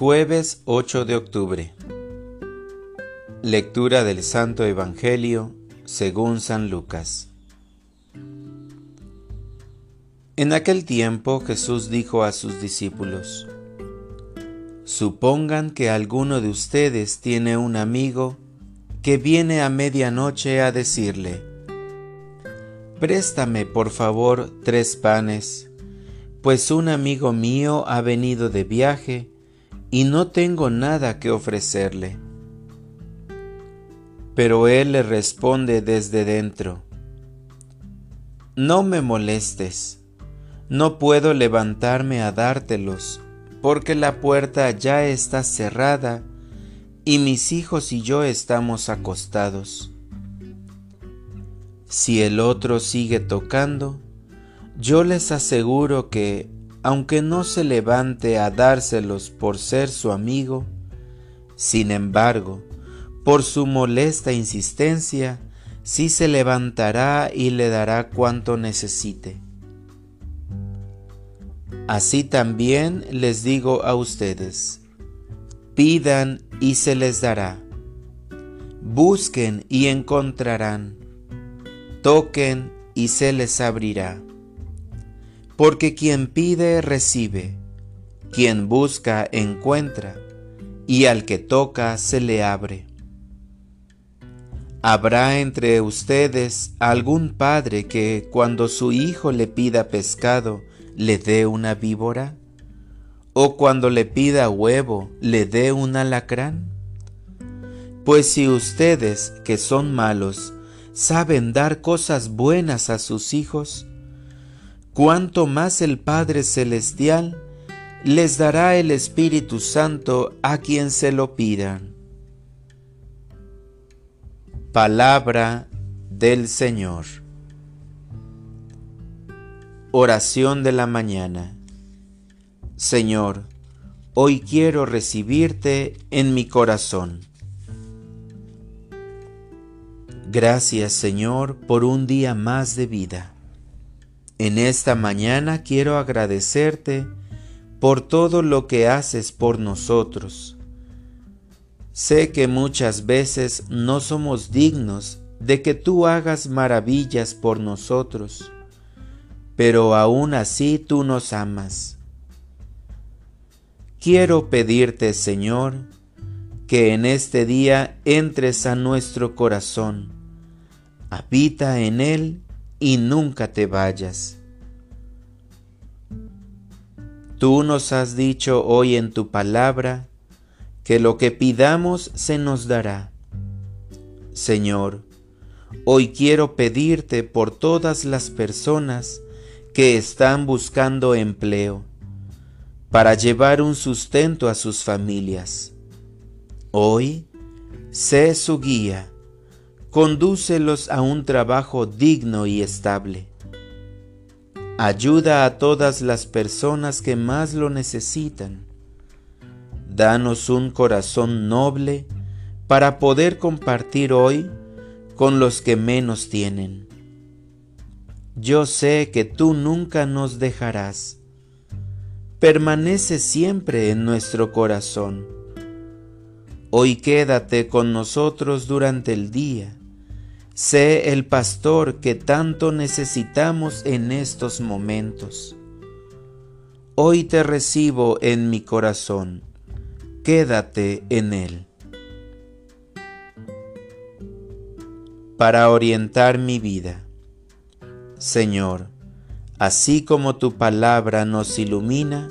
Jueves 8 de octubre. Lectura del Santo Evangelio según San Lucas. En aquel tiempo Jesús dijo a sus discípulos, Supongan que alguno de ustedes tiene un amigo que viene a medianoche a decirle, Préstame por favor tres panes, pues un amigo mío ha venido de viaje y no tengo nada que ofrecerle. Pero él le responde desde dentro, No me molestes, no puedo levantarme a dártelos, porque la puerta ya está cerrada y mis hijos y yo estamos acostados. Si el otro sigue tocando, yo les aseguro que aunque no se levante a dárselos por ser su amigo, sin embargo, por su molesta insistencia, sí se levantará y le dará cuanto necesite. Así también les digo a ustedes, pidan y se les dará, busquen y encontrarán, toquen y se les abrirá porque quien pide recibe, quien busca encuentra, y al que toca se le abre. ¿Habrá entre ustedes algún padre que cuando su hijo le pida pescado le dé una víbora? ¿O cuando le pida huevo le dé un alacrán? Pues si ustedes, que son malos, saben dar cosas buenas a sus hijos, cuanto más el Padre Celestial les dará el Espíritu Santo a quien se lo pidan. Palabra del Señor. Oración de la mañana. Señor, hoy quiero recibirte en mi corazón. Gracias Señor por un día más de vida. En esta mañana quiero agradecerte por todo lo que haces por nosotros. Sé que muchas veces no somos dignos de que tú hagas maravillas por nosotros, pero aún así tú nos amas. Quiero pedirte, Señor, que en este día entres a nuestro corazón, habita en él y nunca te vayas. Tú nos has dicho hoy en tu palabra que lo que pidamos se nos dará. Señor, hoy quiero pedirte por todas las personas que están buscando empleo para llevar un sustento a sus familias. Hoy, sé su guía condúcelos a un trabajo digno y estable. Ayuda a todas las personas que más lo necesitan. Danos un corazón noble para poder compartir hoy con los que menos tienen. Yo sé que tú nunca nos dejarás. Permanece siempre en nuestro corazón. Hoy quédate con nosotros durante el día Sé el pastor que tanto necesitamos en estos momentos. Hoy te recibo en mi corazón. Quédate en él. Para orientar mi vida. Señor, así como tu palabra nos ilumina,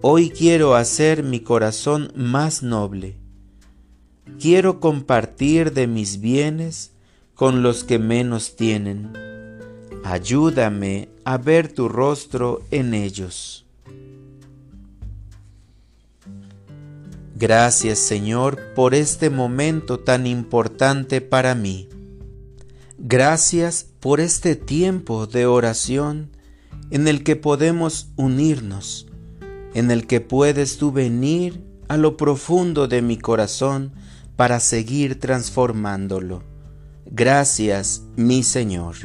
hoy quiero hacer mi corazón más noble. Quiero compartir de mis bienes con los que menos tienen. Ayúdame a ver tu rostro en ellos. Gracias Señor por este momento tan importante para mí. Gracias por este tiempo de oración en el que podemos unirnos, en el que puedes tú venir a lo profundo de mi corazón para seguir transformándolo. Gracias, mi Señor.